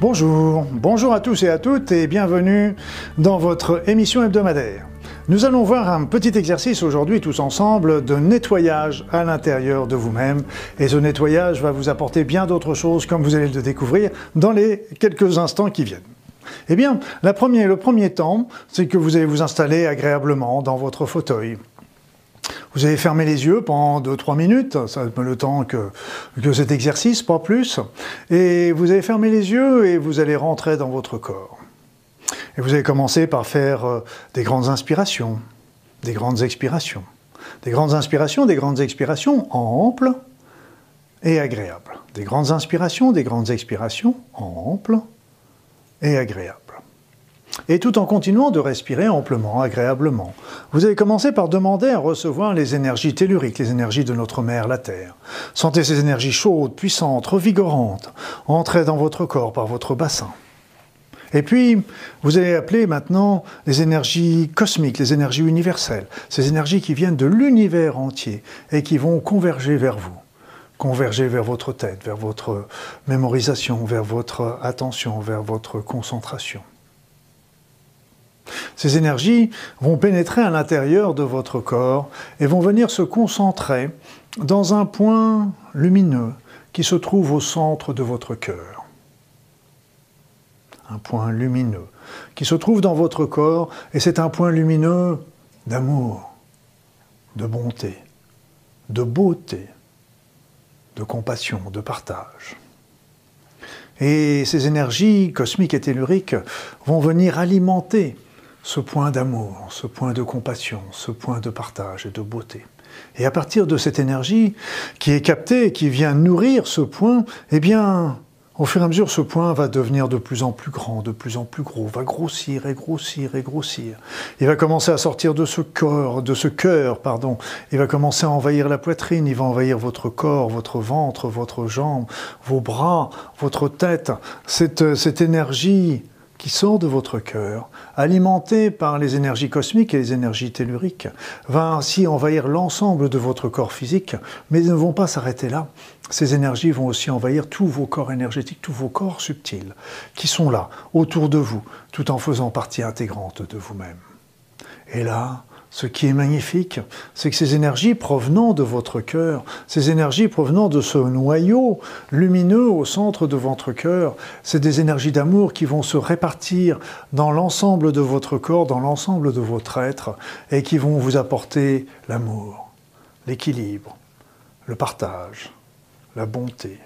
Bonjour, bonjour à tous et à toutes et bienvenue dans votre émission hebdomadaire. Nous allons voir un petit exercice aujourd'hui tous ensemble de nettoyage à l'intérieur de vous-même et ce nettoyage va vous apporter bien d'autres choses comme vous allez le découvrir dans les quelques instants qui viennent. Eh bien, le premier temps, c'est que vous allez vous installer agréablement dans votre fauteuil. Vous allez fermer les yeux pendant 2-3 minutes, ça le temps que, cet exercice, pas plus. Et vous allez fermer les yeux et vous allez rentrer dans votre corps. Et vous allez commencer par faire euh, des grandes inspirations, des grandes expirations. Des grandes inspirations, des grandes expirations amples et agréables. Des grandes inspirations, des grandes expirations amples et agréables et tout en continuant de respirer amplement, agréablement. Vous allez commencer par demander à recevoir les énergies telluriques, les énergies de notre mère, la Terre. Sentez ces énergies chaudes, puissantes, revigorantes, entrer dans votre corps par votre bassin. Et puis, vous allez appeler maintenant les énergies cosmiques, les énergies universelles, ces énergies qui viennent de l'univers entier et qui vont converger vers vous converger vers votre tête, vers votre mémorisation, vers votre attention, vers votre concentration. Ces énergies vont pénétrer à l'intérieur de votre corps et vont venir se concentrer dans un point lumineux qui se trouve au centre de votre cœur. Un point lumineux qui se trouve dans votre corps et c'est un point lumineux d'amour, de bonté, de beauté, de compassion, de partage. Et ces énergies cosmiques et telluriques vont venir alimenter ce point d'amour, ce point de compassion, ce point de partage et de beauté. Et à partir de cette énergie qui est captée, qui vient nourrir ce point, eh bien, au fur et à mesure, ce point va devenir de plus en plus grand, de plus en plus gros, va grossir et grossir et grossir. Il va commencer à sortir de ce corps, de ce cœur, pardon. Il va commencer à envahir la poitrine, il va envahir votre corps, votre ventre, votre jambe, vos bras, votre tête. Cette, cette énergie qui sort de votre cœur, alimenté par les énergies cosmiques et les énergies telluriques, va ainsi envahir l'ensemble de votre corps physique, mais ne vont pas s'arrêter là. Ces énergies vont aussi envahir tous vos corps énergétiques, tous vos corps subtils, qui sont là, autour de vous, tout en faisant partie intégrante de vous-même. Et là, ce qui est magnifique, c'est que ces énergies provenant de votre cœur, ces énergies provenant de ce noyau lumineux au centre de votre cœur, c'est des énergies d'amour qui vont se répartir dans l'ensemble de votre corps, dans l'ensemble de votre être, et qui vont vous apporter l'amour, l'équilibre, le partage, la bonté.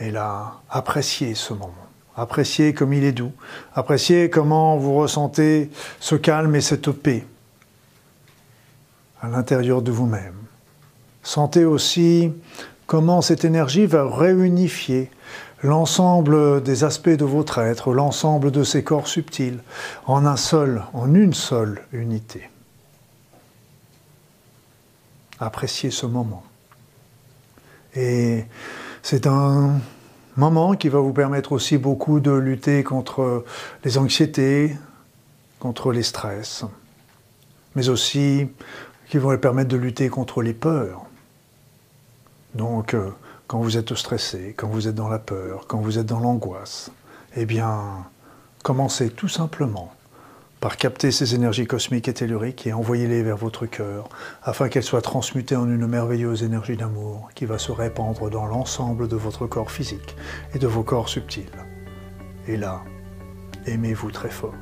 Et là, appréciez ce moment. Appréciez comme il est doux. Appréciez comment vous ressentez ce calme et cette paix à l'intérieur de vous-même. Sentez aussi comment cette énergie va réunifier l'ensemble des aspects de votre être, l'ensemble de ces corps subtils, en un seul, en une seule unité. Appréciez ce moment. Et c'est un moment qui va vous permettre aussi beaucoup de lutter contre les anxiétés, contre les stress, mais aussi qui vont permettre de lutter contre les peurs. Donc, euh, quand vous êtes stressé, quand vous êtes dans la peur, quand vous êtes dans l'angoisse, eh bien, commencez tout simplement par capter ces énergies cosmiques et telluriques et envoyez-les vers votre cœur, afin qu'elles soient transmutées en une merveilleuse énergie d'amour qui va se répandre dans l'ensemble de votre corps physique et de vos corps subtils. Et là, aimez-vous très fort.